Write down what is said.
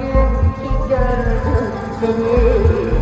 gün ki gördüm seni